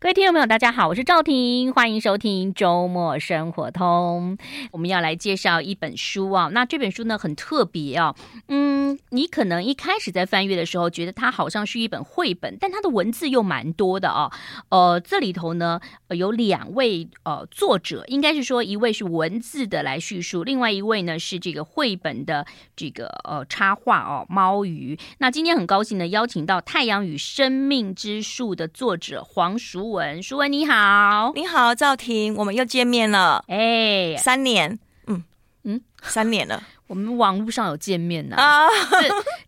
各位听众朋友，大家好，我是赵婷，欢迎收听周末生活通。我们要来介绍一本书啊，那这本书呢很特别啊，嗯，你可能一开始在翻阅的时候，觉得它好像是一本绘本，但它的文字又蛮多的啊。呃，这里头呢有两位呃作者，应该是说一位是文字的来叙述，另外一位呢是这个绘本的这个呃插画哦，猫鱼。那今天很高兴呢邀请到《太阳与生命之树》的作者黄淑文，淑文你好，你好赵婷，我们又见面了，哎，三年，嗯。嗯，三年了，我们网络上有见面呢啊，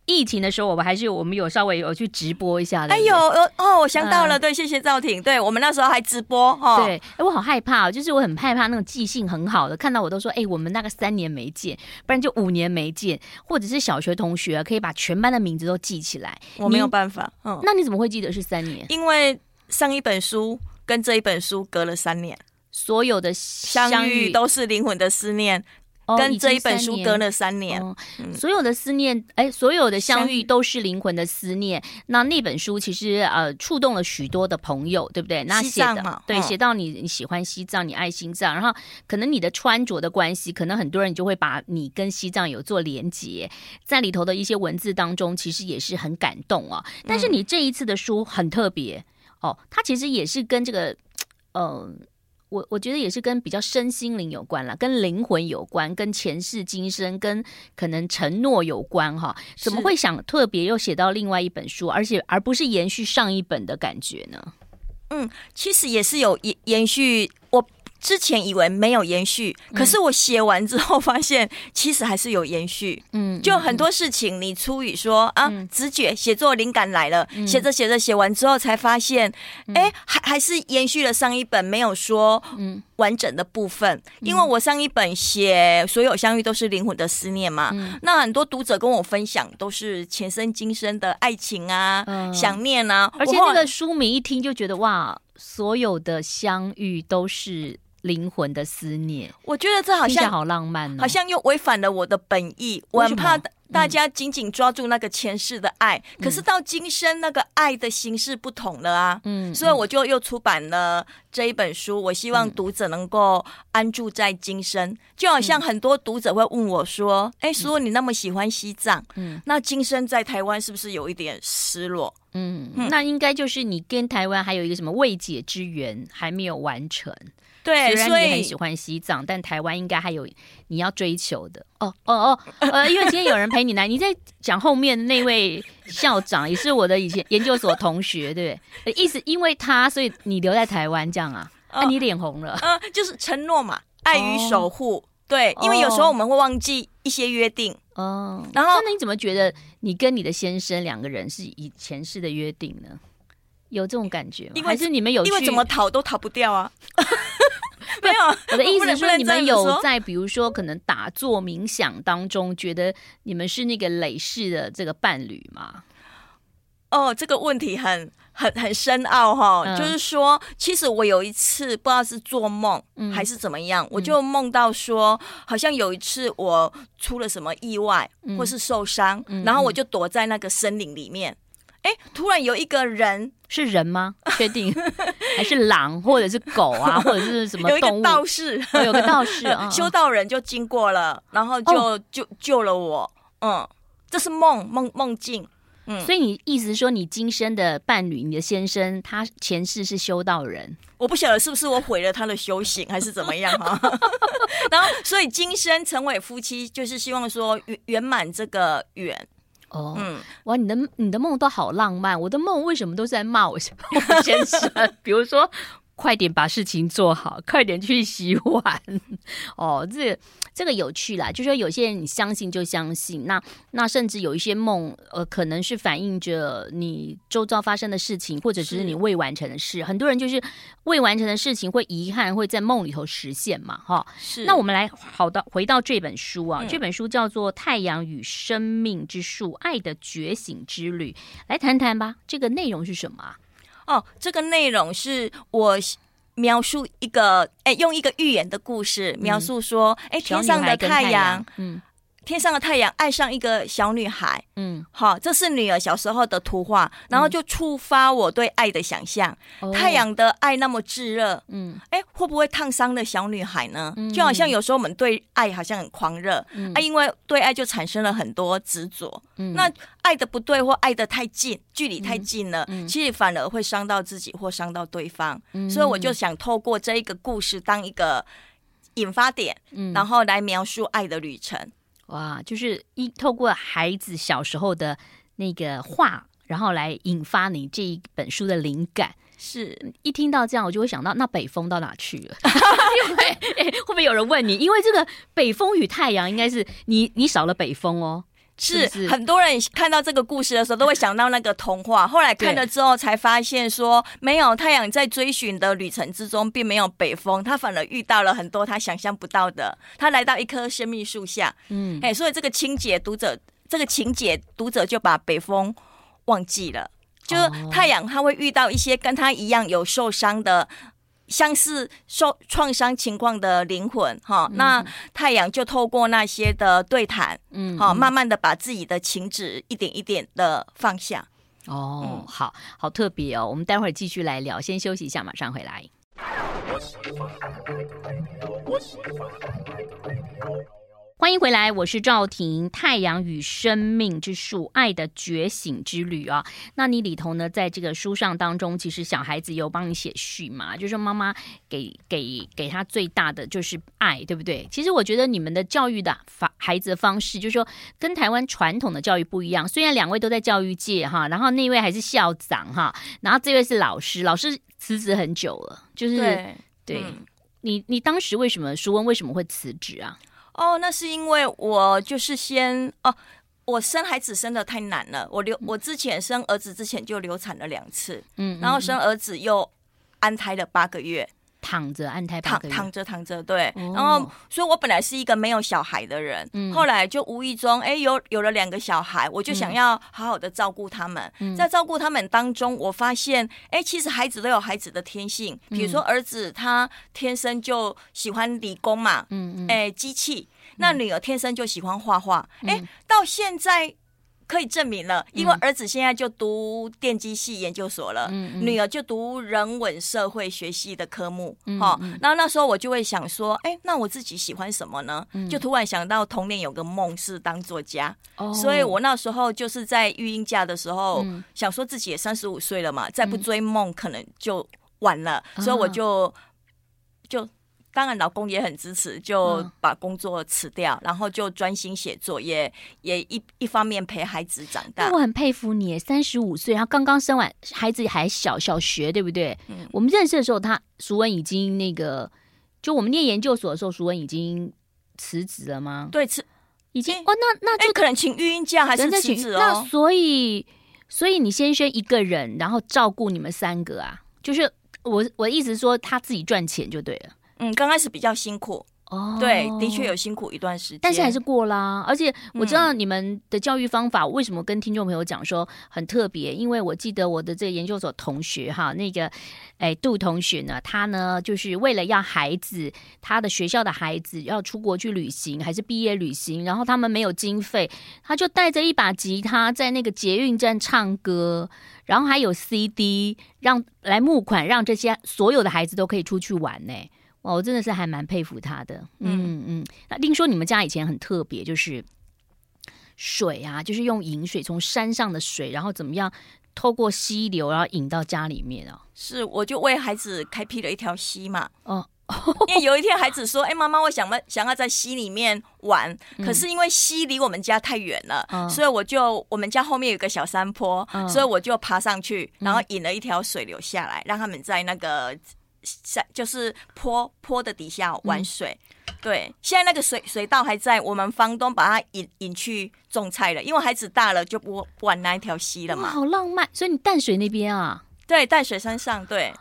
疫情的时候我们还是有，我们有稍微有去直播一下的，哎呦哦，我想到了，对，谢谢赵婷，对我们那时候还直播哈，对，哎，我好害怕，就是我很害怕那种记性很好的，看到我都说，哎，我们那个三年没见，不然就五年没见，或者是小学同学可以把全班的名字都记起来，我没有办法，嗯，那你怎么会记得是三年？因为上一本书。跟这一本书隔了三年，所有的相遇都是灵魂的思念。哦、跟这一本书隔了三年，哦嗯、所有的思念，哎，所有的相遇都是灵魂的思念。那那本书其实呃触动了许多的朋友，对不对？那写的嘛对，写到你你喜欢西藏，你爱西藏，然后可能你的穿着的关系，可能很多人就会把你跟西藏有做连接，在里头的一些文字当中，其实也是很感动啊。但是你这一次的书很特别。哦，它其实也是跟这个，嗯、呃，我我觉得也是跟比较身心灵有关啦，跟灵魂有关，跟前世今生，跟可能承诺有关哈。怎么会想特别又写到另外一本书，而且而不是延续上一本的感觉呢？嗯，其实也是有延延续我。之前以为没有延续，可是我写完之后发现，其实还是有延续。嗯，就很多事情，你出于说、嗯、啊，直觉写作灵感来了，写着写着写完之后才发现，还还是延续了上一本没有说完整的部分。嗯、因为我上一本写所有相遇都是灵魂的思念嘛，嗯、那很多读者跟我分享都是前生今生的爱情啊、嗯、想念啊，而且那个书名一听就觉得哇，所有的相遇都是。灵魂的思念，我觉得这好像好浪漫哦，好像又违反了我的本意。我很怕大家紧紧抓住那个前世的爱，嗯、可是到今生那个爱的形式不同了啊。嗯，所以我就又出版了这一本书。我希望读者能够安住在今生，嗯、就好像很多读者会问我说：“哎、嗯，说你那么喜欢西藏，嗯，那今生在台湾是不是有一点失落？”嗯，嗯，那应该就是你跟台湾还有一个什么未解之缘还没有完成。对，虽然你很喜欢西藏，但台湾应该还有你要追求的。哦哦哦，呃，因为今天有人陪你来，你在讲后面那位校长也是我的以前研究所同学，对不对？意思因为他，所以你留在台湾这样啊？那、你脸红了？嗯、呃，就是承诺嘛，爱与守护。哦、对，因为有时候我们会忘记一些约定。哦，然后那你怎么觉得你跟你的先生两个人是以前世的约定呢？有这种感觉吗？因为还是你们有？因为怎么逃都逃不掉啊。我的意思是说，你们有在比如说可能打坐冥想当中，觉得你们是那个累世的这个伴侣吗？哦，这个问题很很很深奥哈。嗯、就是说，其实我有一次不知道是做梦还是怎么样，嗯、我就梦到说，好像有一次我出了什么意外或是受伤，嗯、然后我就躲在那个森林里面。哎，突然有一个人，是人吗？确定还是狼，或者是狗啊，或者是什么动物？有一个道士，哦、有个道士，嗯、修道人就经过了，然后就、哦、就救了我。嗯，这是梦梦梦境。嗯，所以你意思是说，你今生的伴侣，你的先生，他前世是修道人？我不晓得是不是我毁了他的修行，还是怎么样哈。然后，所以今生成为夫妻，就是希望说圆圆满这个缘。哦，嗯，哇，你的你的梦都好浪漫，我的梦为什么都是在骂我先生？比如说。快点把事情做好，快点去洗碗。哦，这、这个有趣啦，就说有些人你相信就相信，那那甚至有一些梦，呃，可能是反映着你周遭发生的事情，或者只是你未完成的事。很多人就是未完成的事情会遗憾会在梦里头实现嘛，哈。是。那我们来好的回到这本书啊，嗯、这本书叫做《太阳与生命之树：爱的觉醒之旅》，来谈谈吧。这个内容是什么啊？哦，这个内容是我描述一个，哎，用一个寓言的故事描述说，哎、嗯，天上的太阳，嗯，天上的太阳爱上一个小女孩，嗯，好，这是女儿小时候的图画，然后就触发我对爱的想象。嗯、太阳的爱那么炙热，嗯，哎，会不会烫伤了小女孩呢？嗯、就好像有时候我们对爱好像很狂热，嗯、啊，因为对爱就产生了很多执着。嗯，那爱的不对或爱的太近，距离太近了，其实反而会伤到自己或伤到对方。嗯、所以我就想透过这一个故事当一个引发点，嗯，然后来描述爱的旅程。哇，就是一透过孩子小时候的那个话，然后来引发你这一本书的灵感。是一听到这样，我就会想到，那北风到哪去了？因为、欸、会不会有人问你？因为这个北风与太阳，应该是你你少了北风哦。是，是，很多人看到这个故事的时候，都会想到那个童话。后来看了之后，才发现说，没有太阳在追寻的旅程之中，并没有北风，他反而遇到了很多他想象不到的。他来到一棵生命树下，嗯，哎，所以这个情节读者，这个情节读者就把北风忘记了，就是太阳他会遇到一些跟他一样有受伤的。相似受创伤情况的灵魂，哈，嗯、那太阳就透过那些的对谈，嗯，好，慢慢的把自己的情指一点一点的放下。哦，嗯、好好特别哦，我们待会儿继续来聊，先休息一下，马上回来。欢迎回来，我是赵婷。《太阳与生命之树：爱的觉醒之旅》啊，那你里头呢，在这个书上当中，其实小孩子有帮你写序嘛，就是妈妈给给给他最大的就是爱，对不对？其实我觉得你们的教育的方孩子的方式，就是说跟台湾传统的教育不一样。虽然两位都在教育界哈，然后那位还是校长哈，然后这位是老师，老师辞职很久了，就是对，对、嗯、你，你当时为什么舒温为什么会辞职啊？哦，那是因为我就是先哦，我生孩子生的太难了。我流我之前生儿子之前就流产了两次，嗯，然后生儿子又安胎了八个月，躺着安胎躺躺着躺着，对。哦、然后，所以我本来是一个没有小孩的人，嗯、后来就无意中哎有有了两个小孩，我就想要好好的照顾他们。嗯、在照顾他们当中，我发现哎，其实孩子都有孩子的天性，比如说儿子他天生就喜欢理工嘛，嗯嗯，哎机器。那女儿天生就喜欢画画，哎、嗯，到现在可以证明了，因为儿子现在就读电机系研究所了，女儿就读人文社会学系的科目，哈、嗯。然后那时候我就会想说，哎，那我自己喜欢什么呢？嗯、就突然想到童年有个梦是当作家，哦、所以我那时候就是在育婴假的时候，嗯、想说自己也三十五岁了嘛，再不追梦可能就晚了，嗯、所以我就就。当然，老公也很支持，就把工作辞掉，嗯、然后就专心写作，也也一一方面陪孩子长大。我很佩服你，三十五岁，然后刚刚生完孩子还小小学，对不对？嗯。我们认识的时候，他淑文已经那个，就我们念研究所的时候，淑文已经辞职了吗？对，辞已经。哦，那那就可能请育婴假还是辞职哦？那所以，所以你先生一个人，然后照顾你们三个啊？就是我我的意思是说，他自己赚钱就对了。嗯，刚开始比较辛苦哦，对，的确有辛苦一段时间，但是还是过啦。而且我知道你们的教育方法为什么跟听众朋友讲说很特别，因为我记得我的这个研究所同学哈，那个哎杜同学呢，他呢就是为了要孩子，他的学校的孩子要出国去旅行，还是毕业旅行，然后他们没有经费，他就带着一把吉他在那个捷运站唱歌，然后还有 CD 让来募款，让这些所有的孩子都可以出去玩呢。哦，我真的是还蛮佩服他的，嗯嗯。那听说你们家以前很特别，就是水啊，就是用引水从山上的水，然后怎么样透过溪流，然后引到家里面啊？是，我就为孩子开辟了一条溪嘛。哦，因为有一天孩子说：“哎、欸，妈妈，我想要想要在溪里面玩，嗯、可是因为溪离我们家太远了，嗯、所以我就我们家后面有个小山坡，嗯、所以我就爬上去，然后引了一条水流下来，嗯、让他们在那个。”就是坡坡的底下玩水，嗯、对，现在那个水水道还在，我们房东把它引引去种菜了，因为孩子大了就不不玩那一条溪了嘛。好浪漫，所以你淡水那边啊？对，淡水山上，对，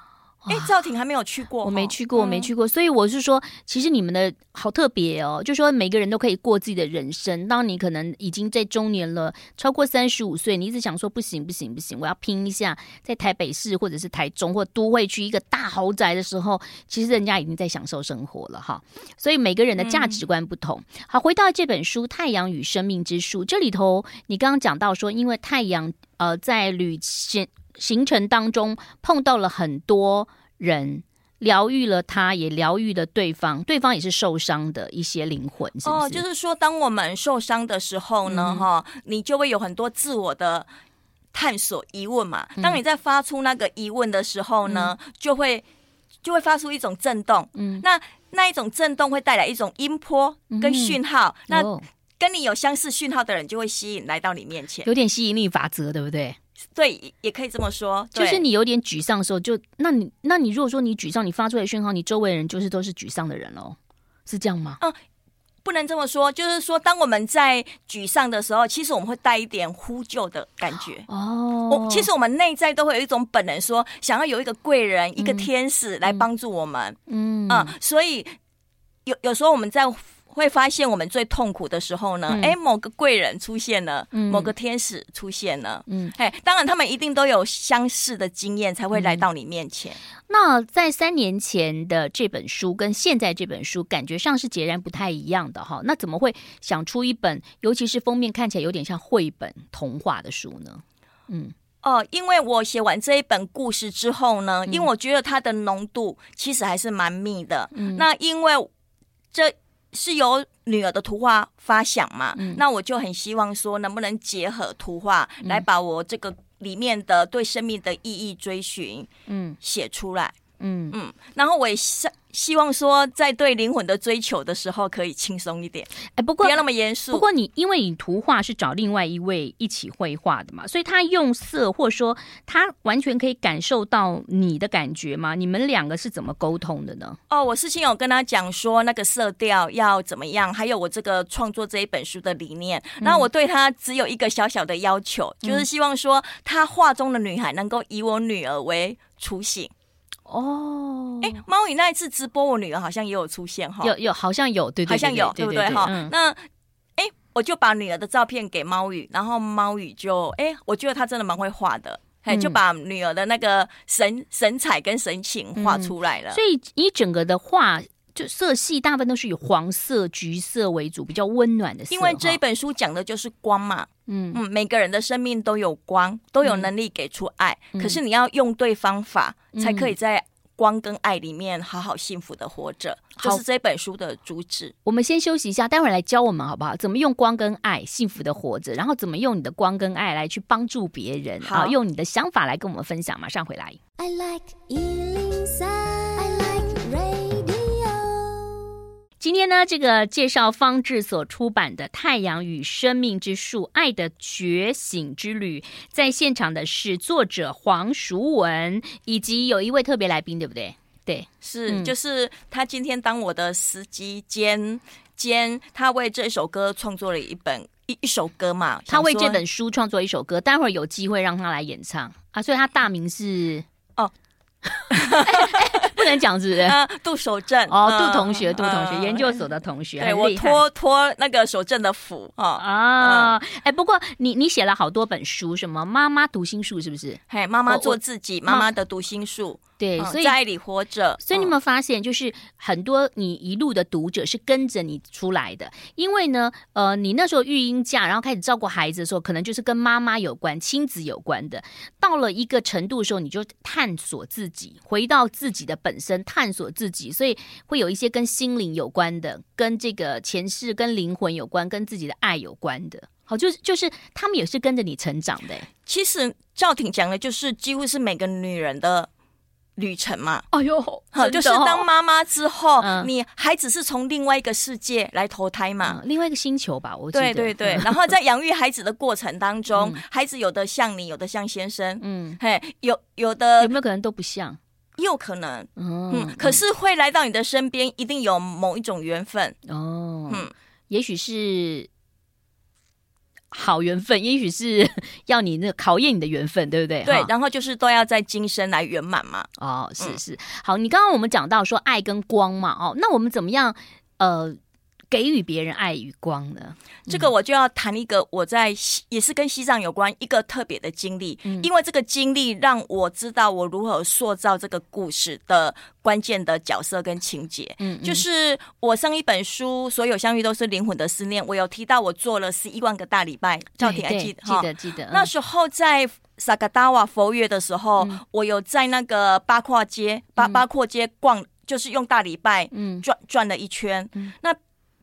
哎，赵婷还没有去过，我没去过，我没去过，所以我是说，其实你们的好特别哦，就说每个人都可以过自己的人生。当你可能已经在中年了，超过三十五岁，你一直想说不行不行不行，我要拼一下，在台北市或者是台中或都会区一个大豪宅的时候，其实人家已经在享受生活了哈。所以每个人的价值观不同。好，回到这本书《太阳与生命之树》这里头，你刚刚讲到说，因为太阳呃在旅行。行程当中碰到了很多人，疗愈了他，也疗愈了对方，对方也是受伤的一些灵魂，是是？哦，就是说，当我们受伤的时候呢，哈、嗯，你就会有很多自我的探索、疑问嘛。当你在发出那个疑问的时候呢，嗯、就会就会发出一种震动，嗯，那那一种震动会带来一种音波跟讯号，嗯、那跟你有相似讯号的人就会吸引来到你面前，有点吸引力法则，对不对？对，也可以这么说。就是你有点沮丧的时候，就那你那你如果说你沮丧，你发出来的讯号，你周围的人就是都是沮丧的人喽，是这样吗？嗯，不能这么说。就是说，当我们在沮丧的时候，其实我们会带一点呼救的感觉哦。我其实我们内在都会有一种本能，说想要有一个贵人、嗯、一个天使来帮助我们。嗯嗯，所以有有时候我们在。会发现我们最痛苦的时候呢，哎、嗯，某个贵人出现了，嗯、某个天使出现了，嗯，哎，当然他们一定都有相似的经验才会来到你面前。嗯、那在三年前的这本书跟现在这本书感觉上是截然不太一样的哈。那怎么会想出一本，尤其是封面看起来有点像绘本童话的书呢？嗯，哦，因为我写完这一本故事之后呢，因为我觉得它的浓度其实还是蛮密的。嗯，那因为这。是由女儿的图画发想嘛？嗯，那我就很希望说，能不能结合图画来把我这个里面的对生命的意义追寻，嗯，写出来，嗯嗯嗯，然后我也希希望说，在对灵魂的追求的时候，可以轻松一点，哎，不过不要那么严肃。不过你因为你图画是找另外一位一起绘画的嘛，所以他用色，或者说他完全可以感受到你的感觉吗？你们两个是怎么沟通的呢？哦，我事先有跟他讲说那个色调要怎么样，还有我这个创作这一本书的理念。然后我对他只有一个小小的要求，嗯、就是希望说他画中的女孩能够以我女儿为雏形。哦，哎，猫语那一次直播，我女儿好像也有出现哈，有有好像有，对，对，对，好像有，对不对哈？那哎，我就把女儿的照片给猫宇，然后猫宇就哎，我觉得她真的蛮会画的，哎、嗯，就把女儿的那个神神采跟神情画出来了。嗯、所以一整个的画就色系大部分都是以黄色、橘色为主，比较温暖的色。因为这一本书讲的就是光嘛，嗯嗯，每个人的生命都有光，都有能力给出爱，嗯、可是你要用对方法。才可以在光跟爱里面好好幸福的活着，这、嗯、是这本书的主旨。我们先休息一下，待会儿来教我们好不好？怎么用光跟爱幸福的活着，然后怎么用你的光跟爱来去帮助别人？好，用你的想法来跟我们分享。马上回来。I like 今天呢，这个介绍方志所出版的《太阳与生命之树：爱的觉醒之旅》，在现场的是作者黄淑文，以及有一位特别来宾，对不对？对，是，嗯、就是他今天当我的司机兼兼，他为这首歌创作了一本一一首歌嘛，他为这本书创作一首歌，待会儿有机会让他来演唱啊，所以他大名是哦。不能讲是不是？啊，杜守正哦，杜同学，杜同学，研究所的同学，对，我托托那个守正的福啊啊！哎，不过你你写了好多本书，什么妈妈读心术是不是？嘿，妈妈做自己，妈妈的读心术。对，所以在爱里活着。所以你有没有发现，就是很多你一路的读者是跟着你出来的，因为呢，呃，你那时候育婴假，然后开始照顾孩子的时候，可能就是跟妈妈有关、亲子有关的。到了一个程度的时候，你就探索自己，回到自己的本身，探索自己，所以会有一些跟心灵有关的，跟这个前世、跟灵魂有关、跟自己的爱有关的。好，就是就是他们也是跟着你成长的。其实赵婷讲的，就是几乎是每个女人的。旅程嘛，哎呦，就是当妈妈之后，嗯、你孩子是从另外一个世界来投胎嘛，嗯、另外一个星球吧，我记得。对对对，然后在养育孩子的过程当中，嗯、孩子有的像你，有的像先生，嗯，嘿，有有的有没有可能都不像？有可能，嗯，嗯，可是会来到你的身边，一定有某一种缘分哦，嗯，也许是。好缘分，也许是 要你那个考验你的缘分，对不对？对，然后就是都要在今生来圆满嘛。哦，是是。好，你刚刚我们讲到说爱跟光嘛，哦，那我们怎么样？呃。给予别人爱与光呢？这个我就要谈一个我在也是跟西藏有关一个特别的经历，嗯、因为这个经历让我知道我如何塑造这个故事的关键的角色跟情节。嗯，就是我上一本书《所有相遇都是灵魂的思念》，我有提到我做了十一万个大礼拜，赵婷还记得？记得记得。那时候在萨嘎达瓦佛月的时候，嗯、我有在那个八廓街八八廓街逛，就是用大礼拜嗯转转了一圈。嗯、那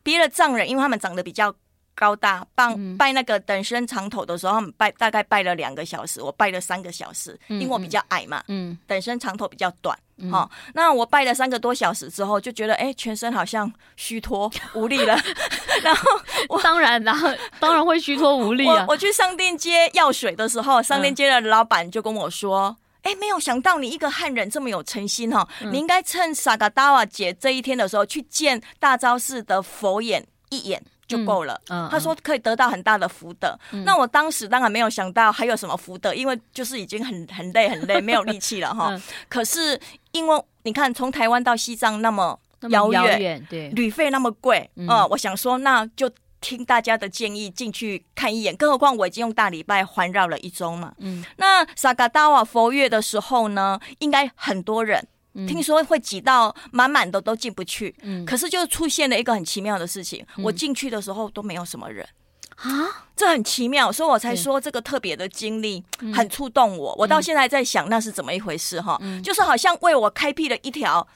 别的藏人，因为他们长得比较高大，拜拜那个等身长头的时候，他们拜大概拜了两个小时，我拜了三个小时，因为我比较矮嘛，嗯，等身长头比较短，好，那我拜了三个多小时之后，就觉得哎，全身好像虚脱无力了，然后我当然，然后当然会虚脱无力啊。我去商店街要水的时候，商店街的老板就跟我说。哎，没有想到你一个汉人这么有诚心哈、哦！嗯、你应该趁萨嘎达瓦节这一天的时候去见大昭寺的佛眼一眼就够了。嗯嗯、他说可以得到很大的福德。嗯、那我当时当然没有想到还有什么福德，因为就是已经很很累很累，没有力气了哈。嗯、可是因为你看，从台湾到西藏那么遥远，对，旅费那么贵，嗯，嗯，我想说那就。听大家的建议进去看一眼，更何况我已经用大礼拜环绕了一周嘛。嗯，那萨嘎达瓦佛月的时候呢，应该很多人，嗯、听说会挤到满满的都进不去。嗯，可是就出现了一个很奇妙的事情，嗯、我进去的时候都没有什么人。啊，这很奇妙，所以我才说这个特别的经历很触动我。嗯、我到现在在想那是怎么一回事哈，嗯、就是好像为我开辟了一条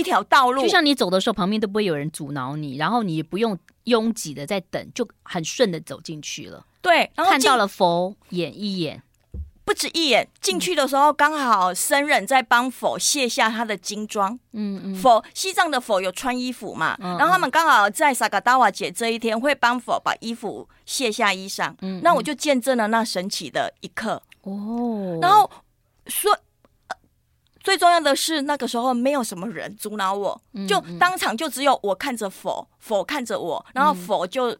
一条道路，就像你走的时候旁边都不会有人阻挠你，然后你也不用。拥挤的在等，就很顺的走进去了。对，然后看到了佛眼一眼，不止一眼。进去的时候，刚好僧人在帮佛卸下他的金装。嗯嗯，佛西藏的佛有穿衣服嘛？然后他们刚好在萨嘎达瓦节这一天会帮佛把衣服卸下衣裳。嗯，嗯，那我就见证了那神奇的一刻。哦，然后说。最重要的是，那个时候没有什么人阻挠我，就当场就只有我看着佛，佛看着我，然后佛就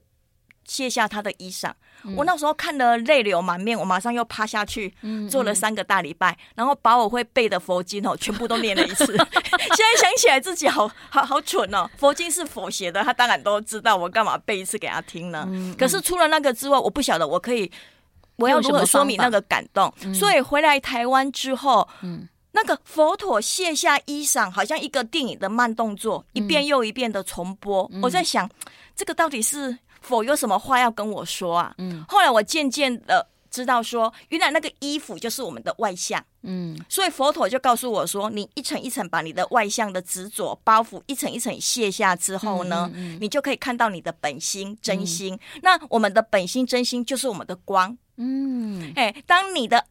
卸下他的衣裳。我那时候看得泪流满面，我马上又趴下去做了三个大礼拜，然后把我会背的佛经哦全部都念了一次。现在想起来自己好好好蠢哦，佛经是佛写的，他当然都知道，我干嘛背一次给他听呢？可是除了那个之外，我不晓得我可以我要如何说明那个感动。所以回来台湾之后，嗯。那个佛陀卸下衣裳，好像一个电影的慢动作，一遍又一遍的重播。嗯、我在想，这个到底是否有什么话要跟我说啊？嗯，后来我渐渐的知道说，原来那个衣服就是我们的外相。嗯，所以佛陀就告诉我说，你一层一层把你的外向的执着包袱一层一层卸下之后呢，嗯嗯嗯、你就可以看到你的本心真心。嗯、那我们的本心真心就是我们的光。嗯，哎，当你的。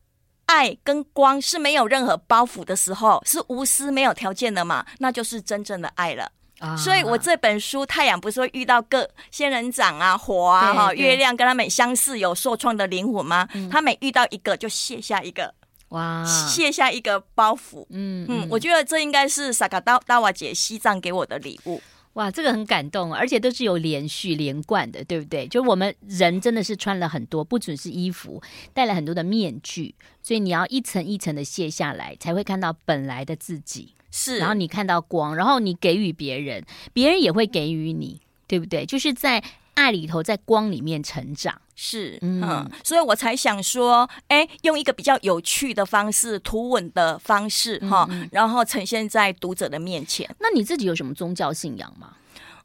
爱跟光是没有任何包袱的时候，是无私没有条件的嘛？那就是真正的爱了。啊、所以我这本书，太阳不是会遇到各仙人掌啊、火啊、哈月亮，跟他们相似有受创的灵魂吗？嗯、他每遇到一个就卸下一个，哇，卸下一个包袱。嗯嗯，我觉得这应该是萨嘎达瓦姐西藏给我的礼物。哇，这个很感动，而且都是有连续连贯的，对不对？就我们人真的是穿了很多，不只是衣服，戴了很多的面具，所以你要一层一层的卸下来，才会看到本来的自己。是，然后你看到光，然后你给予别人，别人也会给予你，对不对？就是在。爱里头，在光里面成长，是嗯，嗯，所以我才想说，哎，用一个比较有趣的方式、图文的方式，哈、嗯，然后呈现在读者的面前。那你自己有什么宗教信仰吗？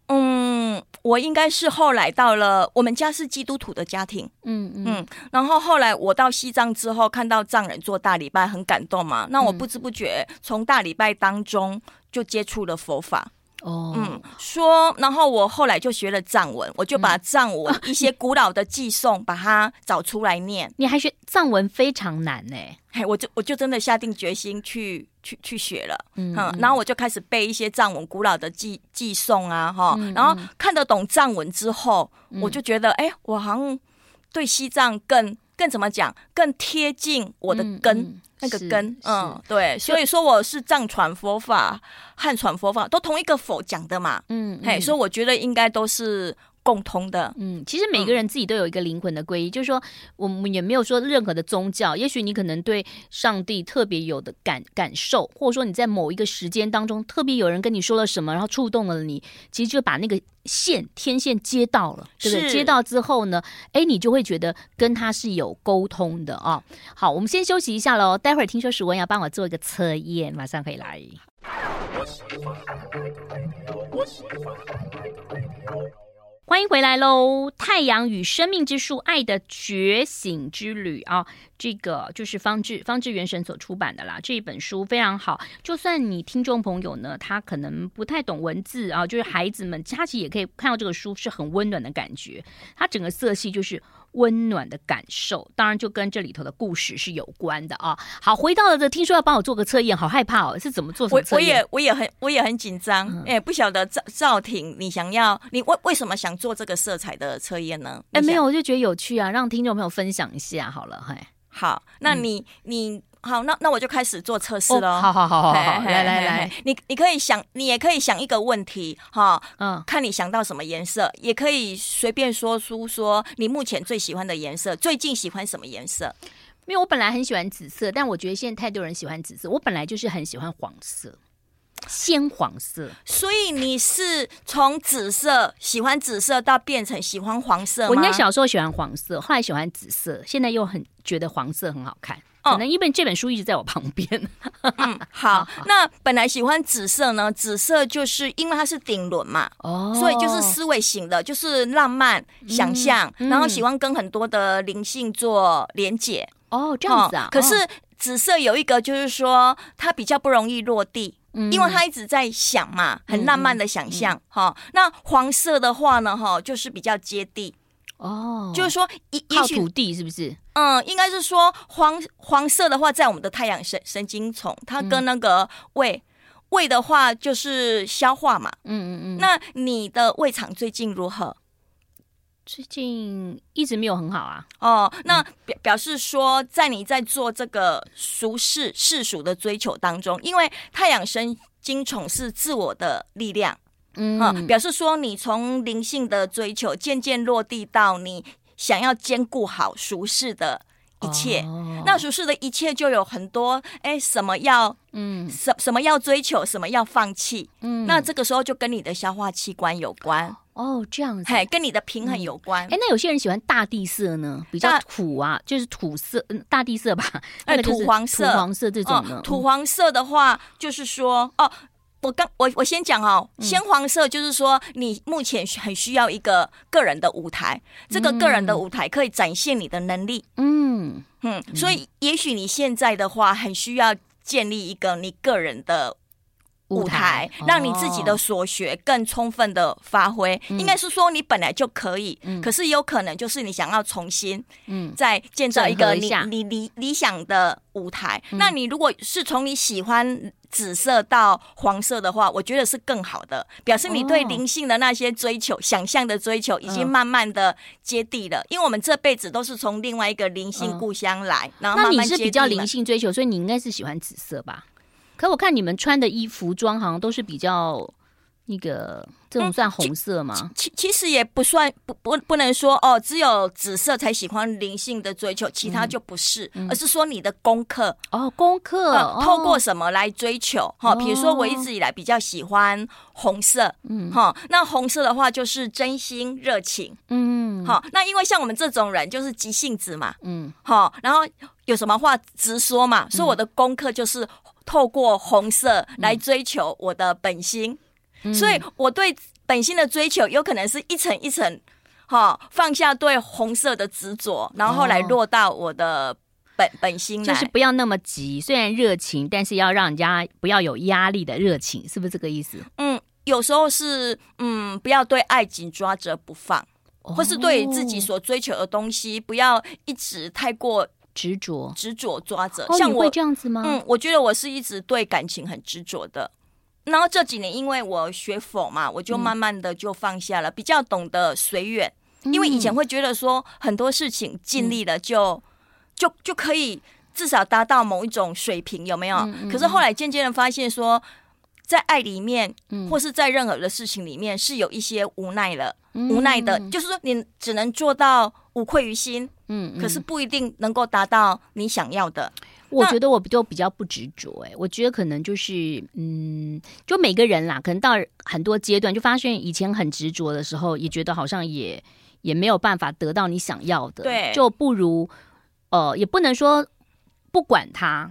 嗯，我应该是后来到了我们家是基督徒的家庭，嗯嗯，嗯，然后后来我到西藏之后，看到藏人做大礼拜，很感动嘛。那我不知不觉从大礼拜当中就接触了佛法。哦，嗯，说，然后我后来就学了藏文，我就把藏文一些古老的寄颂把它找出来念。你还学藏文非常难呢？嘿，我就我就真的下定决心去去去学了，嗯，嗯，然后我就开始背一些藏文古老的寄寄颂啊，哈，嗯，然后看得懂藏文之后，嗯，我就觉得，哎，我好像对西藏更更怎么讲，更贴近我的根。嗯嗯那个根，嗯，对，所以说我是藏传佛法、汉传佛法都同一个佛讲的嘛，嗯，嘿，所以我觉得应该都是共通的。嗯，其实每个人自己都有一个灵魂的皈依，嗯、就是说我们也没有说任何的宗教。也许你可能对上帝特别有的感感受，或者说你在某一个时间当中特别有人跟你说了什么，然后触动了你，其实就把那个线天线接到了，对不对？接到之后呢，哎，你就会觉得跟他是有沟通的啊、哦。好，我们先休息一下喽，待会儿听说史文要帮我做一个测验，马上可以来。欢欢迎回来喽！太阳与生命之树：爱的觉醒之旅啊，这个就是方志方志元神所出版的啦。这一本书非常好，就算你听众朋友呢，他可能不太懂文字啊，就是孩子们，他其实也可以看到这个书是很温暖的感觉。它整个色系就是。温暖的感受，当然就跟这里头的故事是有关的啊。好，回到了这，听说要帮我做个测验，好害怕哦，是怎么做什么测验？我我也我也很我也很紧张，哎、嗯，不晓得赵赵婷，你想要你为为什么想做这个色彩的测验呢？哎，没有，我就觉得有趣啊，让听众朋友分享一下好了，嘿，好，那你、嗯、你。好，那那我就开始做测试喽。好好好好好，来来来，你你可以想，你也可以想一个问题，哈，嗯，看你想到什么颜色，也可以随便说出说你目前最喜欢的颜色，最近喜欢什么颜色？因为我本来很喜欢紫色，但我觉得现在太多人喜欢紫色，我本来就是很喜欢黄色，鲜黄色，所以你是从紫色喜欢紫色到变成喜欢黄色吗？我应该小时候喜欢黄色，后来喜欢紫色，现在又很觉得黄色很好看。可能因为这本书一直在我旁边。嗯，好，那本来喜欢紫色呢，紫色就是因为它是顶轮嘛，哦，所以就是思维型的，就是浪漫想象，然后喜欢跟很多的灵性做连结。哦，这样子啊。可是紫色有一个就是说，它比较不容易落地，嗯、因为它一直在想嘛，很浪漫的想象。哈、嗯，嗯、那黄色的话呢，哈，就是比较接地。哦，就是说，一靠土地是不是？嗯，应该是说黄黄色的话，在我们的太阳神神经丛，它跟那个胃、嗯、胃的话就是消化嘛。嗯嗯嗯。那你的胃肠最近如何？最近一直没有很好啊。哦，那表表示说，在你在做这个俗世世俗的追求当中，因为太阳神经丛是自我的力量。嗯，表示说你从灵性的追求渐渐落地到你想要兼顾好俗世的一切，哦、那俗世的一切就有很多哎，什么要嗯，什什么要追求，什么要放弃，嗯，那这个时候就跟你的消化器官有关。哦，这样子，嘿，跟你的平衡有关。哎、嗯，那有些人喜欢大地色呢，比较土啊，就是土色，嗯，大地色吧，哎，土黄色，土黄色这种呢、哦，土黄色的话，就是说哦。我刚我我先讲哦，鲜黄色就是说你目前很需要一个个人的舞台，这个个人的舞台可以展现你的能力。嗯。嗯，所以也许你现在的话很需要建立一个你个人的舞台，让你自己的所学更充分的发挥。应该是说你本来就可以，可是有可能就是你想要重新嗯再建造一个你你理理想的舞台。那你如果是从你喜欢。紫色到黄色的话，我觉得是更好的，表示你对灵性的那些追求、哦、想象的追求，已经慢慢的接地了。嗯、因为我们这辈子都是从另外一个灵性故乡来，嗯、然后慢慢接地。那你是比较灵性追求，所以你应该是喜欢紫色吧？可我看你们穿的衣服装好像都是比较那个。这种算红色吗？嗯、其其实也不算，不不不能说哦，只有紫色才喜欢灵性的追求，其他就不是，嗯、而是说你的功课哦，功课、嗯、透过什么来追求哈？哦、比如说我一直以来比较喜欢红色，嗯哈，那红色的话就是真心热情，嗯好，那因为像我们这种人就是急性子嘛，嗯好，然后有什么话直说嘛，所以我的功课就是透过红色来追求我的本心。所以，我对本心的追求，有可能是一层一层，哈，放下对红色的执着，然后后来落到我的本本心，就是不要那么急，虽然热情，但是要让人家不要有压力的热情，是不是这个意思？嗯，有时候是，嗯，不要对爱紧抓着不放，或是对自己所追求的东西，不要一直太过执着，执着抓着。像我会这样子吗？嗯，我觉得我是一直对感情很执着的。然后这几年，因为我学佛嘛，我就慢慢的就放下了，嗯、比较懂得随缘。因为以前会觉得说很多事情尽力了就、嗯、就就可以至少达到某一种水平，有没有？可是后来渐渐的发现说，在爱里面，或是在任何的事情里面，是有一些无奈了，嗯、无奈的，就是说你只能做到无愧于心，嗯，嗯，可是不一定能够达到你想要的。我觉得我就比较不执着，哎，我觉得可能就是，嗯，就每个人啦，可能到很多阶段，就发现以前很执着的时候，也觉得好像也也没有办法得到你想要的，对，就不如，呃，也不能说不管它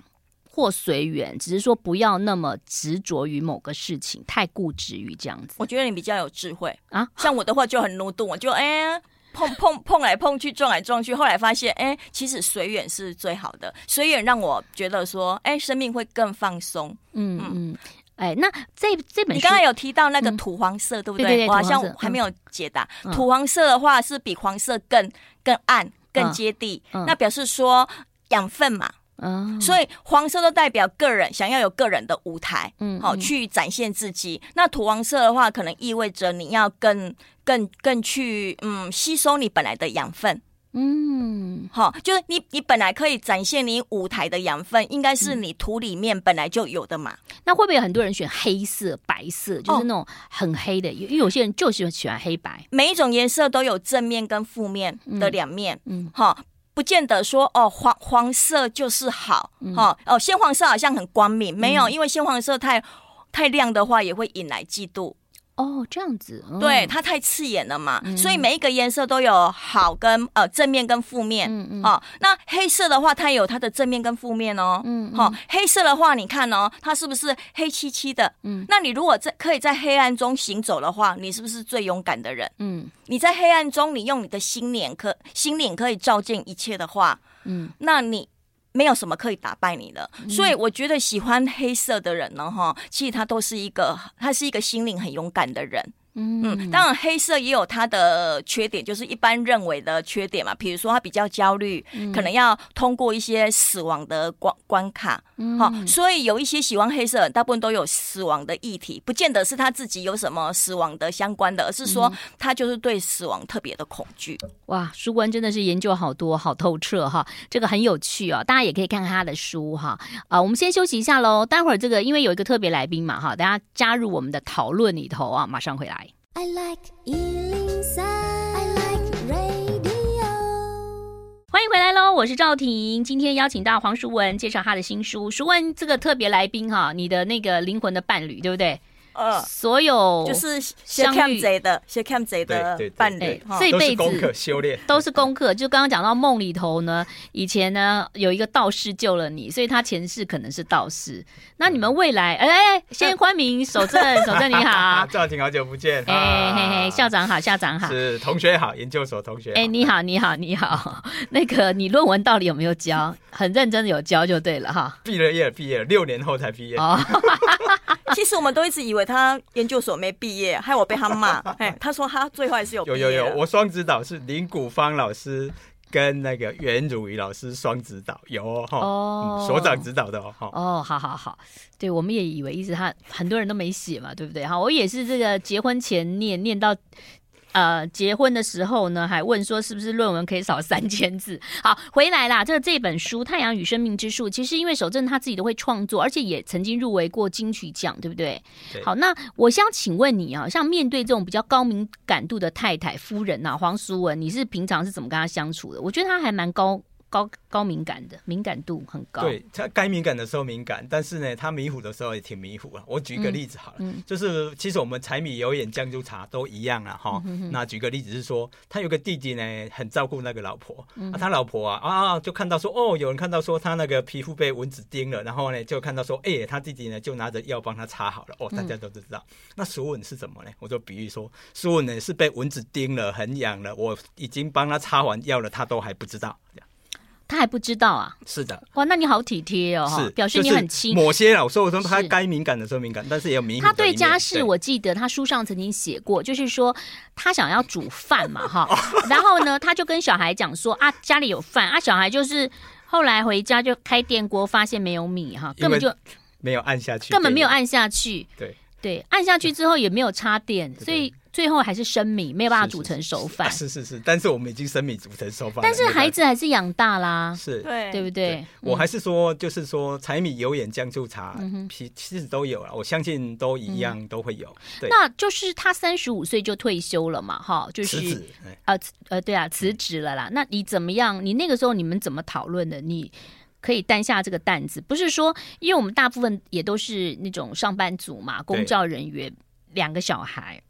或随缘，只是说不要那么执着于某个事情，太固执于这样子。我觉得你比较有智慧啊，像我的话就很奴动，我就哎呀。碰碰碰来碰去，撞来撞去，后来发现，哎、欸，其实随缘是最好的。随缘让我觉得说，哎、欸，生命会更放松。嗯嗯，哎、欸，那这这本书，你刚才有提到那个土黄色，嗯、对不对？我好像还没有解答。嗯、土黄色的话是比黄色更更暗、更接地，那表示说养分嘛。嗯，所以黄色都代表个人想要有个人的舞台，嗯，好去展现自己。那土黄色的话，可能意味着你要更、更、更去嗯吸收你本来的养分，嗯，好，就是你你本来可以展现你舞台的养分，应该是你土里面本来就有的嘛。那会不会有很多人选黑色、白色，就是那种很黑的？因为有些人就喜欢喜欢黑白。每一种颜色都有正面跟负面的两面，嗯，好。不见得说哦，黄黄色就是好，哈、嗯、哦，鲜黄色好像很光明，没有，嗯、因为鲜黄色太太亮的话，也会引来嫉妒。哦，这样子，哦、对，它太刺眼了嘛，嗯、所以每一个颜色都有好跟呃正面跟负面，嗯嗯，哦，那黑色的话，它也有它的正面跟负面哦，嗯，好、哦，黑色的话，你看哦，它是不是黑漆漆的？嗯，那你如果在可以在黑暗中行走的话，你是不是最勇敢的人？嗯，你在黑暗中，你用你的心灵可心灵可以照见一切的话，嗯，那你。没有什么可以打败你的，所以我觉得喜欢黑色的人呢，哈，其实他都是一个，他是一个心灵很勇敢的人。嗯，当然黑色也有它的缺点，就是一般认为的缺点嘛。比如说他比较焦虑，嗯、可能要通过一些死亡的关关卡。嗯，好，所以有一些喜欢黑色的，大部分都有死亡的议题，不见得是他自己有什么死亡的相关的，而是说他就是对死亡特别的恐惧。哇，书官真的是研究好多，好透彻哈，这个很有趣哦，大家也可以看看他的书哈。啊，我们先休息一下喽，待会儿这个因为有一个特别来宾嘛哈，大家加入我们的讨论里头啊，马上回来。I like 103, I like radio。欢迎回来喽，我是赵婷。今天邀请到黄淑文介绍她的新书。淑雯这个特别来宾哈，你的那个灵魂的伴侣，对不对？呃，所有就是相遇的，相遇的伴侣，这一辈子修炼都是功课。就刚刚讲到梦里头呢，以前呢有一个道士救了你，所以他前世可能是道士。那你们未来，哎，先欢迎 守正，守正你好，赵婷好久不见，哎嘿嘿，校长好，校长好，是同学好，研究所同学，哎，你好，你好，你好，那个你论文到底有没有交？很认真的有交就对了哈。毕了业，毕业了，六年后才毕业。哦，其实我们都一直以为。他研究所没毕业，害我被他骂。哎，他说他最后还是有。有有有，我双指导是林古芳老师跟那个袁汝仪老师双指导，有哈哦，所长指导的哦。哦，好好好，对，我们也以为一直他很多人都没写嘛，对不对？哈，我也是这个结婚前念念到。呃，结婚的时候呢，还问说是不是论文可以少三千字？好，回来啦。这个这本书《太阳与生命之树》，其实因为守正他自己都会创作，而且也曾经入围过金曲奖，对不对？对。好，那我想请问你啊，像面对这种比较高敏感度的太太夫人呐、啊，黄淑文，你是平常是怎么跟她相处的？我觉得她还蛮高。高高敏感的，敏感度很高。对，他该敏感的时候敏感，但是呢，他迷糊的时候也挺迷糊啊。我举个例子好了，嗯嗯、就是其实我们柴米油盐酱醋茶都一样啊，哈。那举个例子是说，他有个弟弟呢，很照顾那个老婆。嗯、啊，他老婆啊啊，就看到说，哦，有人看到说他那个皮肤被蚊子叮了，然后呢，就看到说，哎、欸，他弟弟呢就拿着药帮他擦好了。哦，大家都知道。嗯、那淑雯是什么呢？我就比喻说，淑雯呢是被蚊子叮了，很痒了，我已经帮他擦完药了，他都还不知道。他还不知道啊？是的，哇，那你好体贴哦，是表示你很亲。某些老说我说他该敏感的时候敏感，但是也有敏感。他对家事，我记得他书上曾经写过，就是说他想要煮饭嘛，哈，然后呢，他就跟小孩讲说啊，家里有饭啊，小孩就是后来回家就开电锅，发现没有米哈，根本就没有按下去，根本没有按下去，对。对，按下去之后也没有插电，所以。最后还是生米，没有办法煮成熟饭。是是是，是，是，是，但是我们已经生米煮成熟饭。但是孩子还是养大啦，是，对，对不对？对，我还是说，就是说，柴米油盐酱醋茶，其其实都有了。我相信都一样，都会有。对，那就是他三十五岁就退休了嘛，哈，就是辞职，呃呃，对啊，辞职了啦。那你怎么样？你那个时候你们怎么讨论的？你可以担下这个担子？不是说，因为我们大部分也都是那种上班族嘛，公教人员，两个小孩。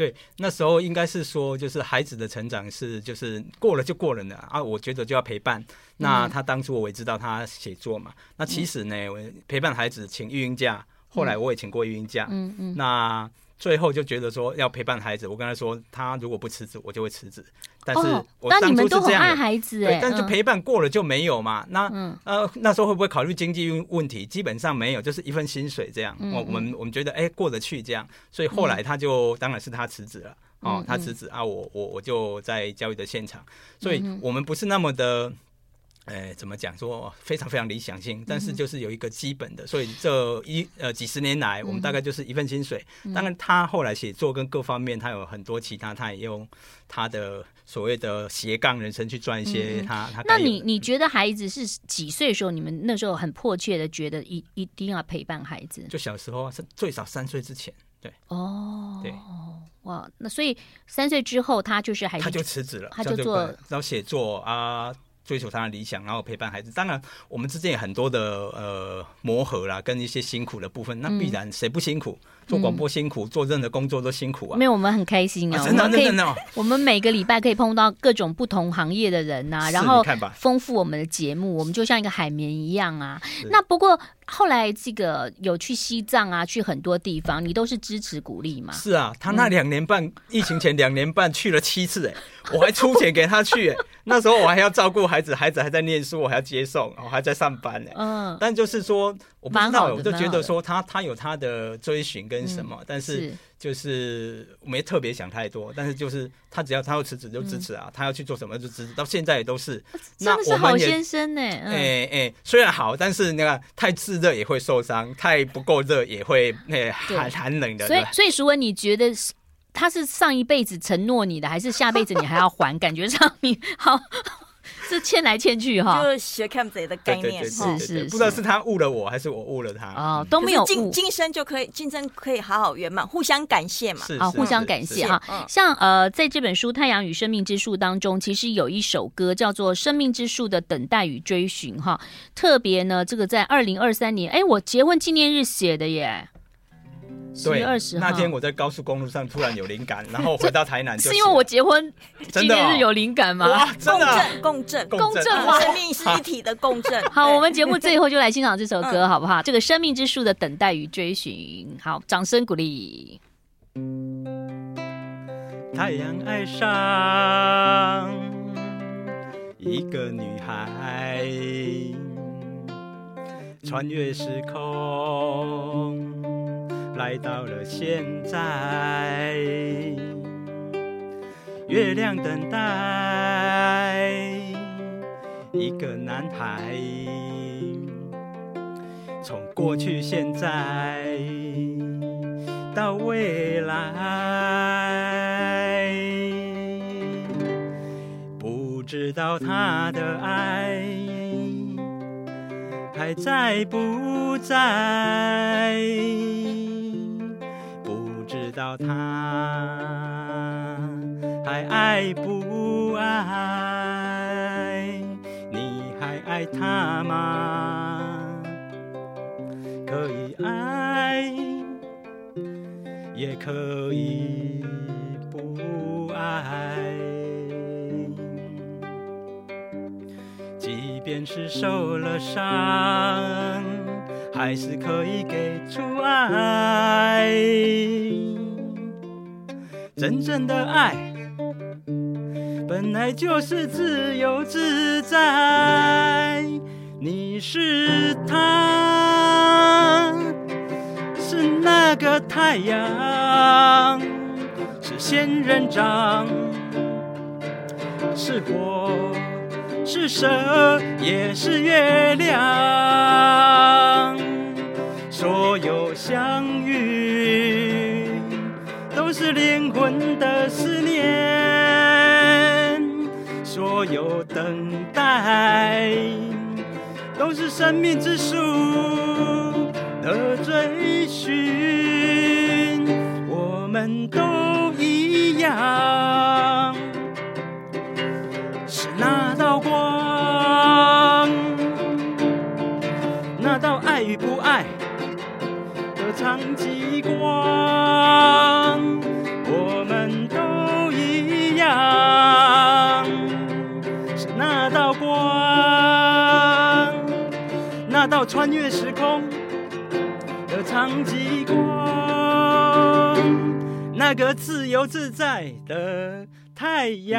对，那时候应该是说，就是孩子的成长是就是过了就过了呢啊，我觉得就要陪伴。那他当初我也知道他写作嘛，那其实呢，我陪伴孩子请育婴假，后来我也请过育婴假，嗯嗯，那。最后就觉得说要陪伴孩子，我跟他说，他如果不辞职，我就会辞职。但是我当初是这样，孩子，对，但是陪伴过了就没有嘛。那呃那时候会不会考虑经济问题？基本上没有，就是一份薪水这样。我我们我们觉得哎过得去这样，所以后来他就当然是他辞职了哦，他辞职啊，我我我就在教育的现场，所以我们不是那么的。哎，怎么讲说非常非常理想性，但是就是有一个基本的，所以这一呃几十年来，我们大概就是一份薪水。当然，他后来写作跟各方面，他有很多其他，他也用他的所谓的斜杠人生去赚一些他他。那你你觉得孩子是几岁的时候？你们那时候很迫切的觉得一一定要陪伴孩子？就小时候是最少三岁之前，对哦，对哇，那所以三岁之后他就是他就辞职了，他就做然后写作啊。追求他的理想，然后陪伴孩子。当然，我们之间有很多的呃磨合啦，跟一些辛苦的部分。那必然谁不辛苦？做广播辛苦，做任何工作都辛苦啊。没有，我们很开心啊！真的真的，我们每个礼拜可以碰到各种不同行业的人呐，然后丰富我们的节目。我们就像一个海绵一样啊。那不过后来这个有去西藏啊，去很多地方，你都是支持鼓励嘛？是啊，他那两年半疫情前两年半去了七次，哎，我还出钱给他去，哎。那时候我还要照顾孩子，孩子还在念书，我还要接送，我还在上班呢。嗯，但就是说，我不知道，我就觉得说他他有他的追寻跟什么，但是就是没特别想太多。但是就是他只要他要辞职就支持啊，他要去做什么就支持。到现在也都是，真的是好先生呢。哎哎，虽然好，但是那个太炙热也会受伤，太不够热也会那寒寒冷的。所以所以，淑文你觉得是？他是上一辈子承诺你的，还是下辈子你还要还？感觉上你好是欠来欠去哈，就是学看贼的概念，是是，不知道是他误了我还是我误了他。哦，都没有今今生就可以今生可以好好圆满，互相感谢嘛，啊，互相感谢哈。像呃，在这本书《太阳与生命之树》当中，其实有一首歌叫做《生命之树的等待与追寻》哈，特别呢，这个在二零二三年，哎，我结婚纪念日写的耶。对，那天我在高速公路上突然有灵感，然后回到台南就。是因为我结婚纪念日有灵感吗？哇，真的！共振，共振，共振，生命是一体的共振。好，我们节目最后就来欣赏这首歌，好不好？这个《生命之树的等待与追寻》，好，掌声鼓励。太阳爱上一个女孩，穿越时空。来到了现在，月亮等待一个男孩，从过去、现在到未来，不知道他的爱还在不在。道他还爱不爱？你还爱他吗？可以爱，也可以不爱。即便是受了伤，还是可以给出爱。真正的爱本来就是自由自在。你是他，是那个太阳，是仙人掌，是火，是蛇，也是月亮。所有相遇。是灵魂的思念，所有等待都是生命之树的追寻，我们都一样，是那道光，那道爱与不爱的长极光，要穿越时空的长极光。那个自由自在的太阳。